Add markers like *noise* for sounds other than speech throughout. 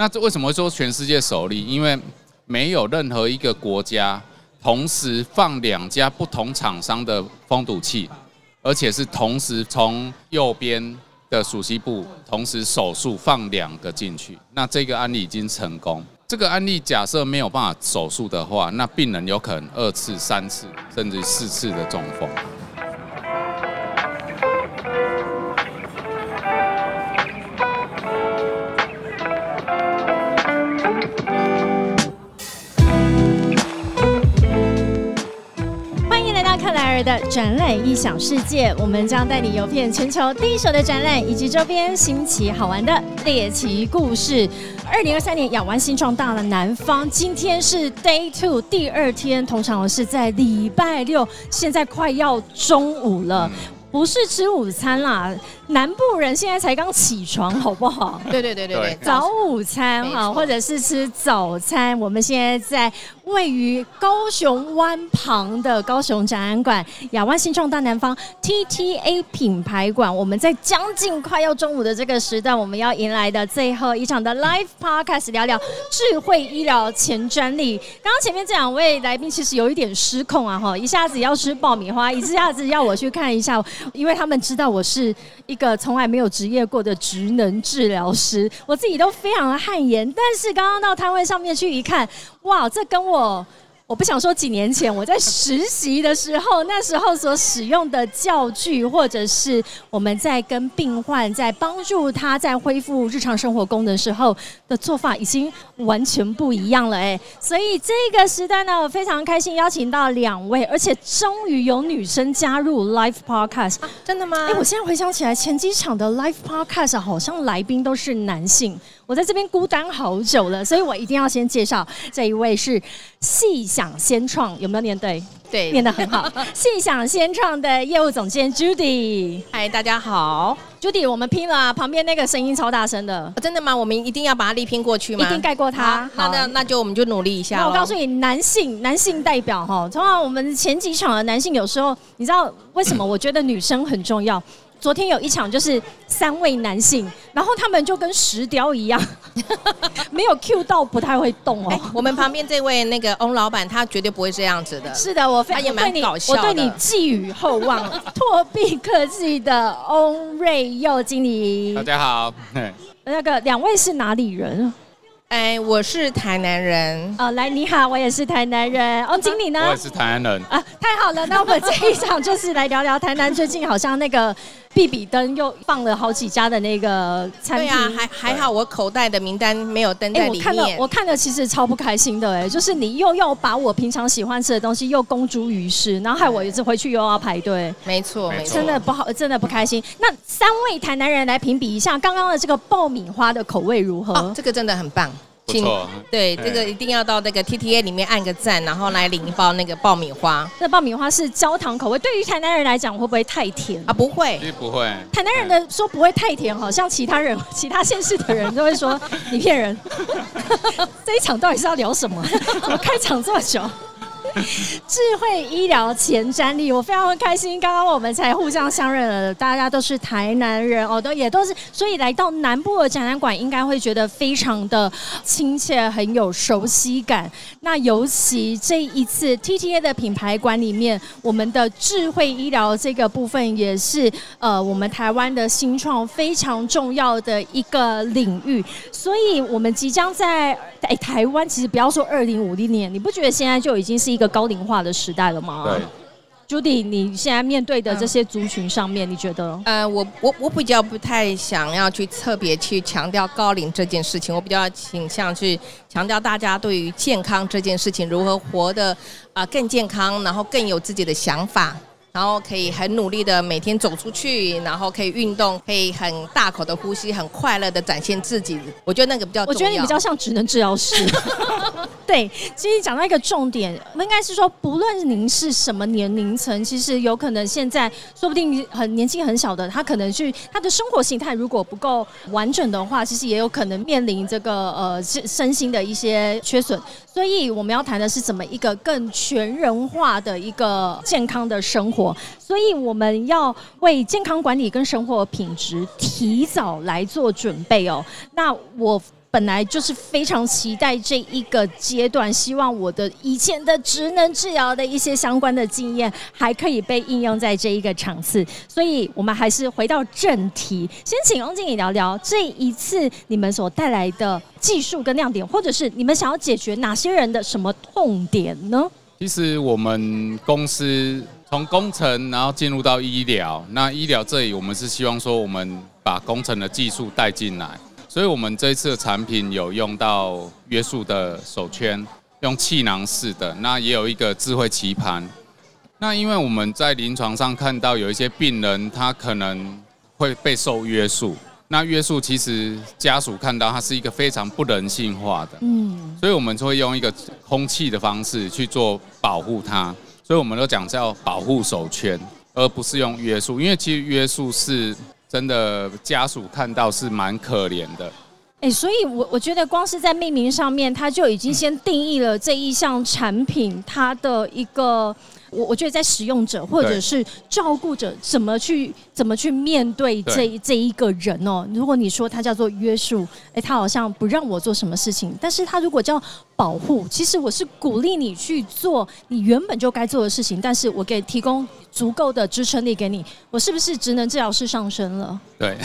那这为什么会说全世界首例？因为没有任何一个国家同时放两家不同厂商的封堵器，而且是同时从右边的属西部同时手术放两个进去。那这个案例已经成功。这个案例假设没有办法手术的话，那病人有可能二次、三次甚至四次的中风。的展览异想世界，我们将带你游遍全球第一手的展览以及周边新奇好玩的猎奇故事。二零二三年亚湾新创大了南方，今天是 Day Two 第二天，通常是在礼拜六，现在快要中午了。不是吃午餐啦，南部人现在才刚起床，好不好？对对对对对，早午餐哈，或者是吃早餐。我们现在在位于高雄湾旁的高雄展览馆亚湾新创大南方 TTA 品牌馆，我们在将近快要中午的这个时段，我们要迎来的最后一场的 Live Podcast，聊聊智慧医疗前专利。刚刚前面这两位来宾其实有一点失控啊，哈，一下子要吃爆米花，一下子要我去看一下。因为他们知道我是一个从来没有职业过的职能治疗师，我自己都非常的汗颜。但是刚刚到摊位上面去一看，哇，这跟我。我不想说几年前我在实习的时候，那时候所使用的教具，或者是我们在跟病患在帮助他在恢复日常生活功能时候的做法，已经完全不一样了哎。所以这个时段呢，我非常开心邀请到两位，而且终于有女生加入 Live Podcast，真的吗？哎，我现在回想起来，前几场的 Live Podcast 好像来宾都是男性。我在这边孤单好久了，所以我一定要先介绍这一位是细想先创，有没有念对？对，念得很好。*laughs* 细想先创的业务总监 Judy，嗨，大家好，Judy，我们拼了，旁边那个声音超大声的，真的吗？我们一定要把它力拼过去吗？一定盖过他。那那那就我们就努力一下。那我告诉你，男性男性代表哈，通常我们前几场的男性有时候，你知道为什么？我觉得女生很重要。昨天有一场就是三位男性，然后他们就跟石雕一样，*laughs* 没有 Q 到不太会动哦。我们旁边这位那个翁老板，他绝对不会这样子的。是的，我非常对你，我对你寄予厚望。拓币科技的翁瑞佑经理，大家好。那个两位是哪里人？哎，我是台南人。哦，来，你好，我也是台南人。翁经理呢？我也是台南人。啊，太好了，那我们这一场就是来聊聊台南最近好像那个。比比登又放了好几家的那个餐厅，对啊，还还好，我口袋的名单没有登在里面。我看了，我看了其实超不开心的，哎，就是你又要把我平常喜欢吃的东西又公诸于世，然后害我一次回去又要排队。没错，没错，真的不好，真的不开心。那三位台南人来评比一下刚刚的这个爆米花的口味如何？这个真的很棒。请对这个一定要到那个 T T A 里面按个赞，然后来领一包那个爆米花。那爆米花是焦糖口味，对于台南人来讲会不会太甜啊？不会，不会。台南人的说不会太甜，好像其他人 *laughs* 其他县市的人都会说你骗人。*laughs* 这一场到底是要聊什么？*laughs* 怎么开场这么久？*laughs* 智慧医疗前瞻力，我非常开心。刚刚我们才互相相认了，大家都是台南人哦，都也都是，所以来到南部的展览馆，应该会觉得非常的亲切，很有熟悉感。那尤其这一次 TTA 的品牌馆里面，我们的智慧医疗这个部分，也是呃我们台湾的新创非常重要的一个领域。所以，我们即将在哎台湾，其实不要说二零五零年，你不觉得现在就已经是一个高龄化的时代了吗？对，Judy，你现在面对的这些族群上面，你觉得？呃，我我我比较不太想要去特别去强调高龄这件事情，我比较倾向去强调大家对于健康这件事情如何活得啊更健康，然后更有自己的想法。然后可以很努力的每天走出去，然后可以运动，可以很大口的呼吸，很快乐的展现自己。我觉得那个比较，我觉得你比较像职能治疗师。*laughs* 对，其实讲到一个重点，应该是说，不论您是什么年龄层，其实有可能现在说不定很年轻很小的，他可能去他的生活形态如果不够完整的话，其实也有可能面临这个呃身身心的一些缺损。所以我们要谈的是怎么一个更全人化的一个健康的生活。所以我们要为健康管理跟生活品质提早来做准备哦。那我本来就是非常期待这一个阶段，希望我的以前的职能治疗的一些相关的经验还可以被应用在这一个场次。所以，我们还是回到正题，先请翁经理聊聊这一次你们所带来的技术跟亮点，或者是你们想要解决哪些人的什么痛点呢？其实我们公司从工程，然后进入到医疗，那医疗这里我们是希望说，我们把工程的技术带进来。所以，我们这一次的产品有用到约束的手圈，用气囊式的，那也有一个智慧棋盘。那因为我们在临床上看到有一些病人，他可能会被受约束。那约束其实家属看到它是一个非常不人性化的，嗯，所以我们就会用一个空气的方式去做保护它。所以我们都讲叫保护手圈，而不是用约束，因为其实约束是。真的家属看到是蛮可怜的，哎，所以我我觉得光是在命名上面，它就已经先定义了这一项产品它的一个。我我觉得在使用者或者是照顾者怎么去怎么去面对这这一个人哦？如果你说他叫做约束，哎，他好像不让我做什么事情，但是他如果叫保护，其实我是鼓励你去做你原本就该做的事情，但是我给提供足够的支撑力给你，我是不是职能治疗师上升了？对，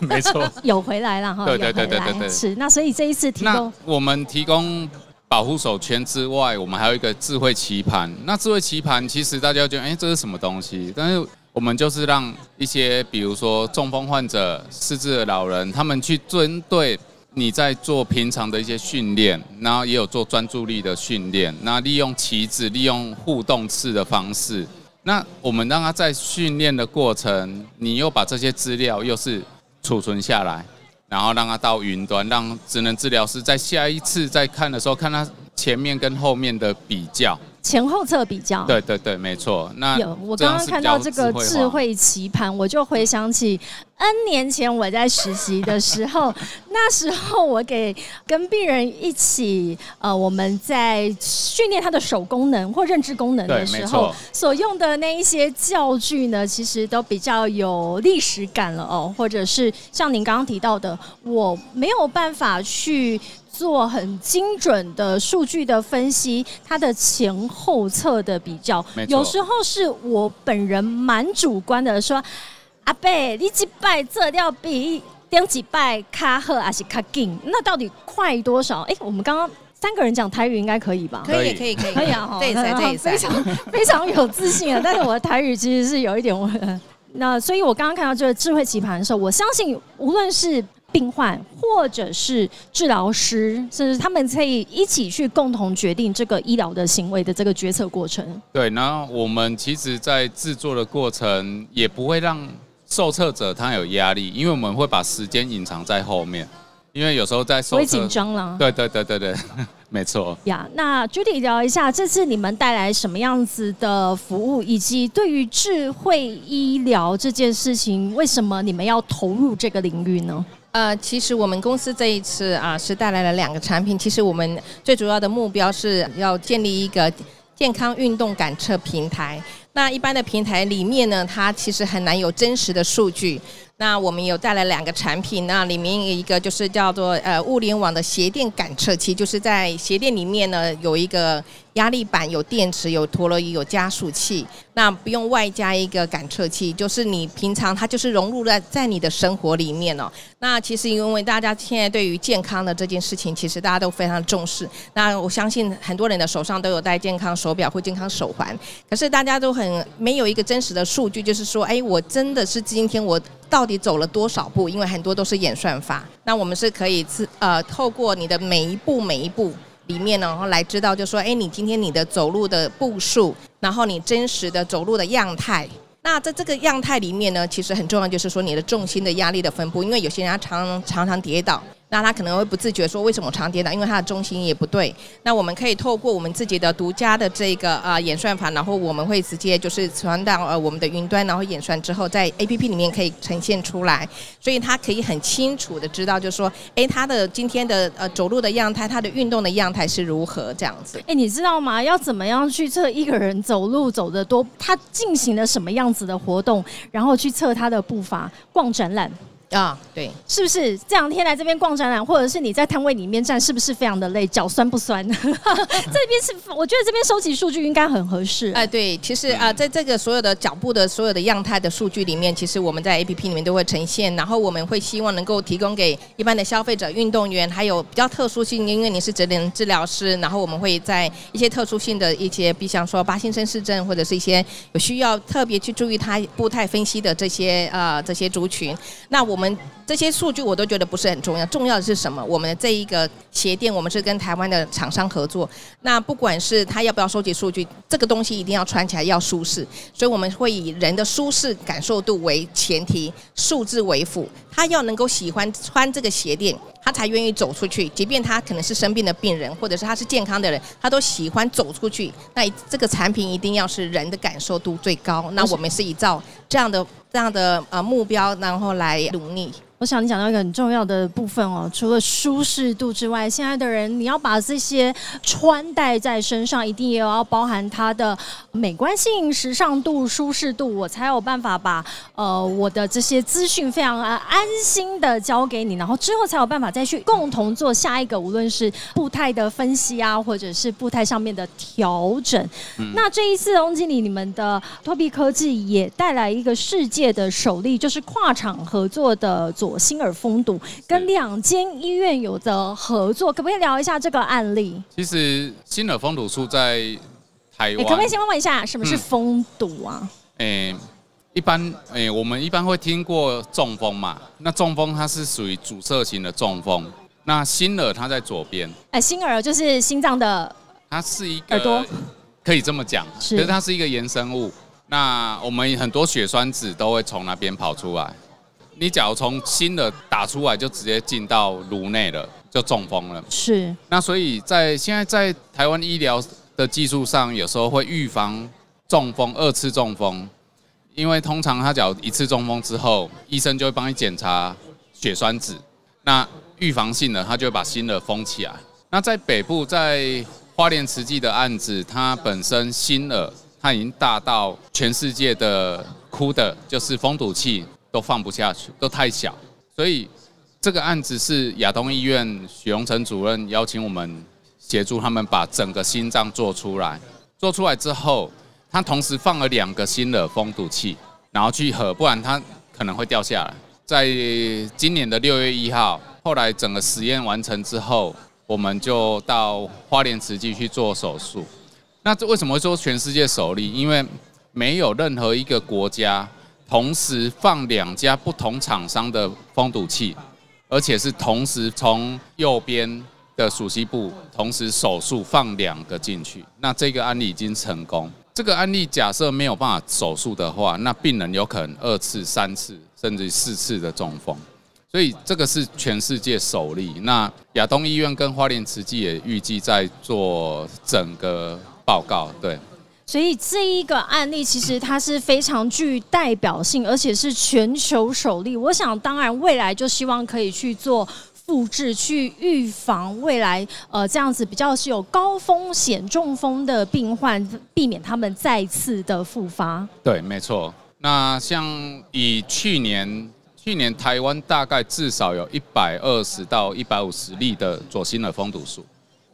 没错，*laughs* 有回来了哈，对对对对对对，是那所以这一次提供我们提供。保护手圈之外，我们还有一个智慧棋盘。那智慧棋盘其实大家觉得，哎，这是什么东西？但是我们就是让一些，比如说中风患者、失智的老人，他们去针对你在做平常的一些训练，然后也有做专注力的训练。那利用棋子，利用互动式的方式，那我们让他在训练的过程，你又把这些资料又是储存下来。然后让他到云端，让智能治疗师在下一次再看的时候，看他前面跟后面的比较。前后侧比较，对对对，没错。那有我刚刚看到这个智慧棋盘，我就回想起 N 年前我在实习的时候，*laughs* 那时候我给跟病人一起，呃，我们在训练他的手功能或认知功能的时候，所用的那一些教具呢，其实都比较有历史感了哦，或者是像您刚刚提到的，我没有办法去。做很精准的数据的分析，它的前后侧的比较，有时候是我本人蛮主观的说，阿贝，你几拜这要比点几拜卡赫还是卡紧？那到底快多少？哎，我们刚刚三个人讲台语应该可以吧？可以，可以，可以，可以啊！这一赛，这一赛，非常 *laughs* 非常有自信啊！但是我的台语其实是有一点那所以我刚刚看到这个智慧棋盘的时候，我相信无论是。病患或者是治疗师，甚至他们可以一起去共同决定这个医疗的行为的这个决策过程。对，那我们其实，在制作的过程也不会让受测者他有压力，因为我们会把时间隐藏在后面，因为有时候在受会紧张了。对对对对对，没错。呀，那 Judy 聊一下，这次你们带来什么样子的服务，以及对于智慧医疗这件事情，为什么你们要投入这个领域呢？呃，其实我们公司这一次啊，是带来了两个产品。其实我们最主要的目标是要建立一个健康运动感测平台。那一般的平台里面呢，它其实很难有真实的数据。那我们有带来两个产品，那里面一个就是叫做呃物联网的鞋垫感测器，就是在鞋垫里面呢有一个。压力板有电池，有陀螺仪，有加速器，那不用外加一个感测器，就是你平常它就是融入在在你的生活里面哦。那其实因为大家现在对于健康的这件事情，其实大家都非常重视。那我相信很多人的手上都有戴健康手表或健康手环，可是大家都很嗯没有一个真实的数据，就是说，哎，我真的是今天我到底走了多少步？因为很多都是演算法。那我们是可以自呃透过你的每一步每一步。里面呢，然后来知道，就说，哎，你今天你的走路的步数，然后你真实的走路的样态，那在这个样态里面呢，其实很重要，就是说你的重心的压力的分布，因为有些人他常常常跌倒。那他可能会不自觉说，为什么常跌倒？因为他的中心也不对。那我们可以透过我们自己的独家的这个呃演算法，然后我们会直接就是传到呃我们的云端，然后演算之后，在 A P P 里面可以呈现出来。所以他可以很清楚的知道，就是说，哎，他的今天的呃走路的样态，他的运动的样态是如何这样子。哎，你知道吗？要怎么样去测一个人走路走得多，他进行了什么样子的活动，然后去测他的步伐？逛展览。啊，对，是不是这两天来这边逛展览，或者是你在摊位里面站，是不是非常的累，脚酸不酸？*laughs* 这边是，我觉得这边收集数据应该很合适。哎，对，其实啊，在这个所有的脚步的所有的样态的数据里面，其实我们在 A P P 里面都会呈现，然后我们会希望能够提供给一般的消费者、运动员，还有比较特殊性，因为你是职能治疗师，然后我们会在一些特殊性的一些，比方说巴金森氏症，或者是一些有需要特别去注意他步态分析的这些呃这些族群，那我们。我们这些数据我都觉得不是很重要，重要的是什么？我们的这一个鞋垫，我们是跟台湾的厂商合作。那不管是他要不要收集数据，这个东西一定要穿起来要舒适，所以我们会以人的舒适感受度为前提，数字为辅。他要能够喜欢穿这个鞋垫，他才愿意走出去。即便他可能是生病的病人，或者是他是健康的人，他都喜欢走出去。那这个产品一定要是人的感受度最高。那我们是依照这样的这样的呃目标，然后来努力。我想你讲到一个很重要的部分哦，除了舒适度之外，现在的人你要把这些穿戴在身上，一定也要包含它的美观性、时尚度、舒适度，我才有办法把呃我的这些资讯非常安心的交给你，然后之后才有办法再去共同做下一个，无论是步态的分析啊，或者是步态上面的调整。那这一次，翁经理，你们的托比科技也带来一个世界的首例，就是跨厂合作的左。新耳封堵跟两间医院有的合作，可不可以聊一下这个案例？其实新耳封堵术在台湾，可不可以先问一下什么是封堵啊？诶，一般诶，我们一般会听过中风嘛？那中风它是属于阻塞型的中风，那心耳它在左边。哎，新耳就是心脏的，它是一个耳朵，可以这么讲，其实它是一个衍生物。那我们很多血栓子都会从那边跑出来。你假如从新的打出来就直接进到颅内了，就中风了。是。那所以在现在在台湾医疗的技术上，有时候会预防中风、二次中风，因为通常他假如一次中风之后，医生就会帮你检查血栓子，那预防性的他就会把新的封起来。那在北部在花莲慈济的案子，它本身新耳它已经大到全世界的哭的就是封堵器。都放不下去，都太小，所以这个案子是亚东医院许荣成主任邀请我们协助他们把整个心脏做出来。做出来之后，他同时放了两个新的封堵器，然后去合，不然它可能会掉下来。在今年的六月一号，后来整个实验完成之后，我们就到花莲慈济去做手术。那这为什么说全世界首例？因为没有任何一个国家。同时放两家不同厂商的封堵器，而且是同时从右边的属膝部同时手术放两个进去。那这个案例已经成功。这个案例假设没有办法手术的话，那病人有可能二次、三次甚至四次的中风。所以这个是全世界首例。那亚东医院跟花莲慈济也预计在做整个报告。对。所以这一个案例其实它是非常具代表性，而且是全球首例。我想，当然未来就希望可以去做复制，去预防未来呃这样子比较是有高风险中风的病患，避免他们再次的复发。对，没错。那像以去年，去年台湾大概至少有一百二十到一百五十例的左心耳封堵术，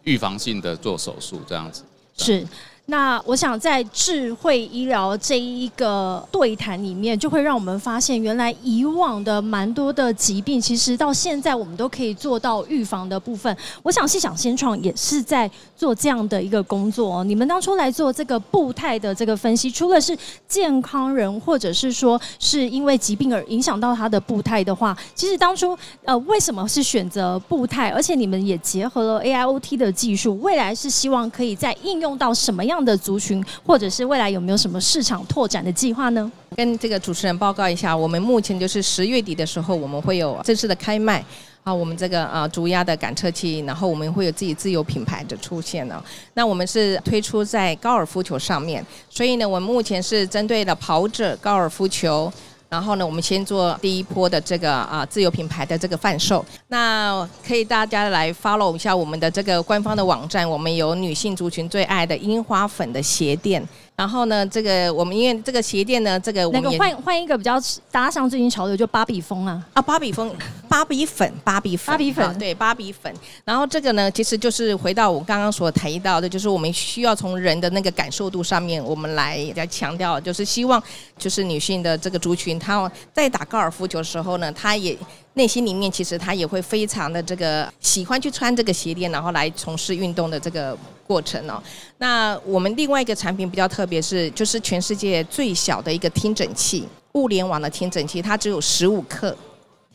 预防性的做手术这样子。是。那我想在智慧医疗这一个对谈里面，就会让我们发现，原来以往的蛮多的疾病，其实到现在我们都可以做到预防的部分。我想，细想先创也是在做这样的一个工作。你们当初来做这个步态的这个分析，除了是健康人，或者是说是因为疾病而影响到他的步态的话，其实当初呃为什么是选择步态？而且你们也结合了 AIoT 的技术，未来是希望可以在应用到什么？样的族群，或者是未来有没有什么市场拓展的计划呢？跟这个主持人报告一下，我们目前就是十月底的时候，我们会有正式的开卖啊，我们这个啊竹压的赶车器，然后我们会有自己自有品牌的出现呢。那我们是推出在高尔夫球上面，所以呢，我们目前是针对了跑者高尔夫球。然后呢，我们先做第一波的这个啊自有品牌的这个贩售，那可以大家来 follow 一下我们的这个官方的网站，我们有女性族群最爱的樱花粉的鞋垫。然后呢，这个我们因为这个鞋垫呢，这个我们那个换换一个比较搭上最近潮流，就芭比风啊。啊，芭比风，芭比粉，芭比粉，芭比粉啊对，芭比粉。然后这个呢，其实就是回到我刚刚所提到的，就是我们需要从人的那个感受度上面，我们来来强调，就是希望就是女性的这个族群，她在打高尔夫球的时候呢，她也内心里面其实他也会非常的这个喜欢去穿这个鞋垫，然后来从事运动的这个过程哦。那我们另外一个产品比较特别是，就是全世界最小的一个听诊器，物联网的听诊器，它只有十五克。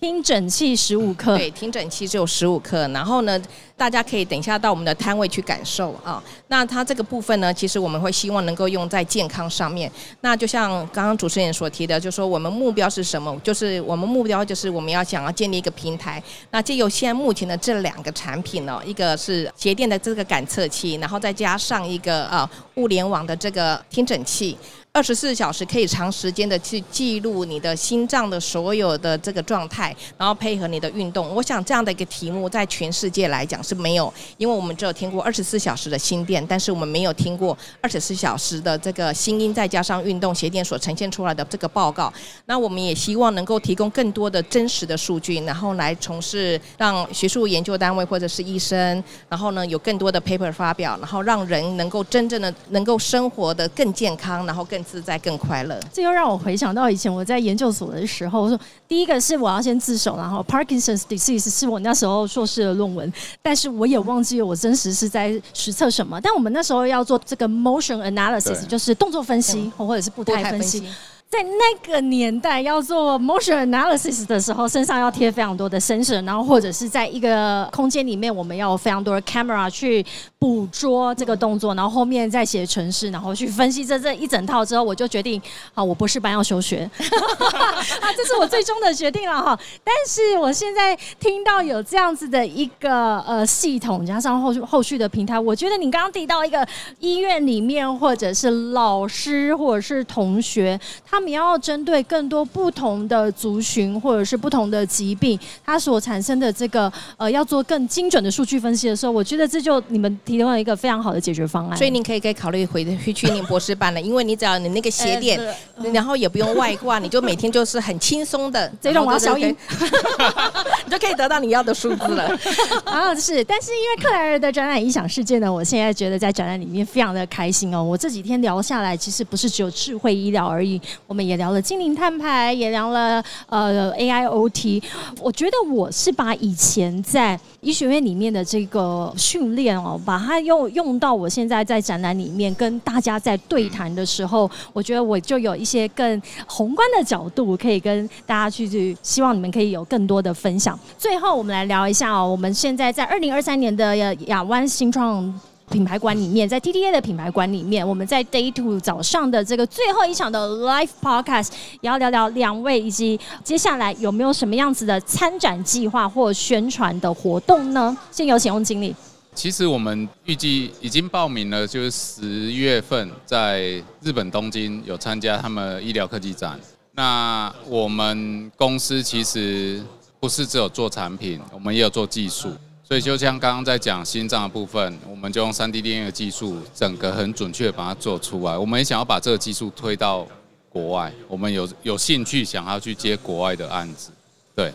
听诊器十五克，对，听诊器只有十五克。然后呢，大家可以等一下到我们的摊位去感受啊。那它这个部分呢，其实我们会希望能够用在健康上面。那就像刚刚主持人所提的，就说我们目标是什么？就是我们目标就是我们要想要建立一个平台。那借由现在目前的这两个产品呢，一个是鞋垫的这个感测器，然后再加上一个呃物联网的这个听诊器。二十四小时可以长时间的去记录你的心脏的所有的这个状态，然后配合你的运动。我想这样的一个题目在全世界来讲是没有，因为我们只有听过二十四小时的心电，但是我们没有听过二十四小时的这个心音再加上运动鞋垫所呈现出来的这个报告。那我们也希望能够提供更多的真实的数据，然后来从事让学术研究单位或者是医生，然后呢有更多的 paper 发表，然后让人能够真正的能够生活的更健康，然后更自在、更快乐。这又让我回想到以前我在研究所的时候，我说第一个是我要先自首，然后 Parkinson's disease 是我那时候硕士的论文，但是我也忘记了我真实是在实测什么。但我们那时候要做这个 motion analysis，就是动作分析或者是步步态分析。在那个年代要做 motion analysis 的时候，身上要贴非常多的 sensor，然后或者是在一个空间里面，我们要有非常多的 camera 去捕捉这个动作，然后后面再写程式，然后去分析这这一整套之后，我就决定，好，我博士班要休学，*laughs* 啊，这是我最终的决定了哈。但是我现在听到有这样子的一个呃系统，加上后续后续的平台，我觉得你刚刚提到一个医院里面，或者是老师，或者是同学，他们要针对更多不同的族群或者是不同的疾病，它所产生的这个呃要做更精准的数据分析的时候，我觉得这就你们提供了一个非常好的解决方案。所以您可以可以考虑回去去念博士班了，因为你只要你那个鞋垫，呃然后也不用外挂，你就每天就是很轻松的，*laughs* 这种我要然后就消音，*laughs* *laughs* 你就可以得到你要的数字了。啊，是，但是因为克莱尔的展览影响事件呢，我现在觉得在展览里面非常的开心哦。我这几天聊下来，其实不是只有智慧医疗而已，我们也聊了精灵碳排，也聊了呃 AIoT。我觉得我是把以前在医学院里面的这个训练哦，把它用用到我现在在展览里面跟大家在对谈的时候，我觉得我就有一些更宏观的角度，可以跟大家去去，希望你们可以有更多的分享。最后，我们来聊一下哦，我们现在在二零二三年的亚湾新创。品牌馆里面，在 TTA 的品牌馆里面，我们在 Day Two 早上的这个最后一场的 Live Podcast，也要聊聊两位以及接下来有没有什么样子的参展计划或宣传的活动呢？先有请翁经理。其实我们预计已经报名了，就是十月份在日本东京有参加他们医疗科技展。那我们公司其实不是只有做产品，我们也有做技术。所以就像刚刚在讲心脏的部分，我们就用三 D 电影的技术，整个很准确把它做出来。我们也想要把这个技术推到国外，我们有有兴趣想要去接国外的案子，对。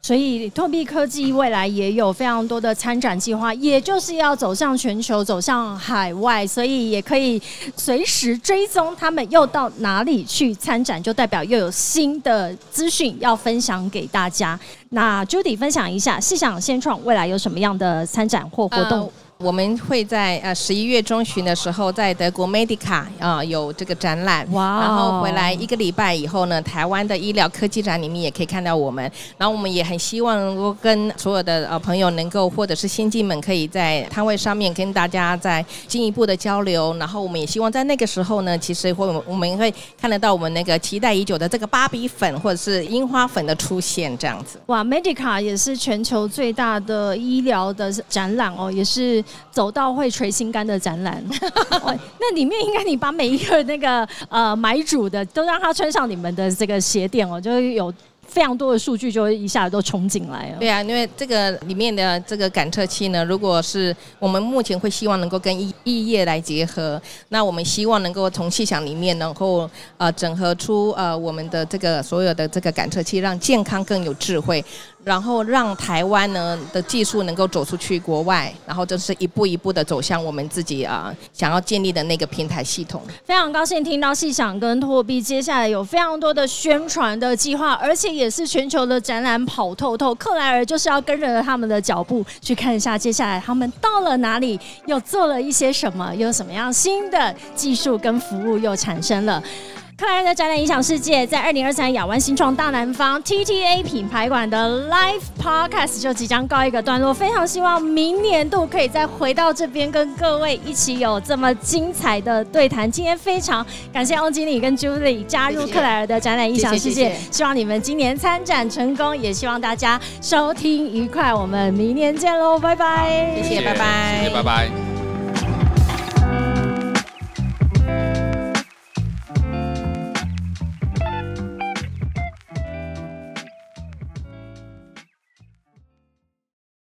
所以，拓币科技未来也有非常多的参展计划，也就是要走向全球、走向海外，所以也可以随时追踪他们又到哪里去参展，就代表又有新的资讯要分享给大家。那 Judy 分享一下，细想先创未来有什么样的参展或活动？我们会在呃十一月中旬的时候，在德国 Medica 啊、有这个展览，哇哦然后回来一个礼拜以后呢，台湾的医疗科技展里面也可以看到我们。然后我们也很希望能够跟所有的呃朋友能够，或者是先进们，可以在摊位上面跟大家再进一步的交流。然后我们也希望在那个时候呢，其实会我们会看得到我们那个期待已久的这个芭比粉或者是樱花粉的出现，这样子。哇，Medica 也是全球最大的医疗的展览哦，也是走到会垂心肝的展览。*laughs* 哦那里面应该你把每一个那个呃买主的都让他穿上你们的这个鞋垫哦，就是有非常多的数据就一下子都冲进来了。对啊，因为这个里面的这个感测器呢，如果是我们目前会希望能够跟异异业来结合，那我们希望能够从气象里面能够呃整合出呃我们的这个所有的这个感测器，让健康更有智慧。然后让台湾呢的技术能够走出去国外，然后就是一步一步的走向我们自己啊想要建立的那个平台系统。非常高兴听到细想跟托比接下来有非常多的宣传的计划，而且也是全球的展览跑透透。克莱尔就是要跟着他们的脚步去看一下接下来他们到了哪里，又做了一些什么，有什么样新的技术跟服务又产生了。克莱尔的展览影响世界，在二零二三亚湾新创大南方 TTA 品牌馆的 Live Podcast 就即将告一个段落。非常希望明年度可以再回到这边，跟各位一起有这么精彩的对谈。今天非常感谢翁经理跟 Julie 加入克莱尔的展览影响世界，希望你们今年参展成功，也希望大家收听愉快。我们明年见喽，拜拜！谢谢，拜拜，谢谢，拜拜。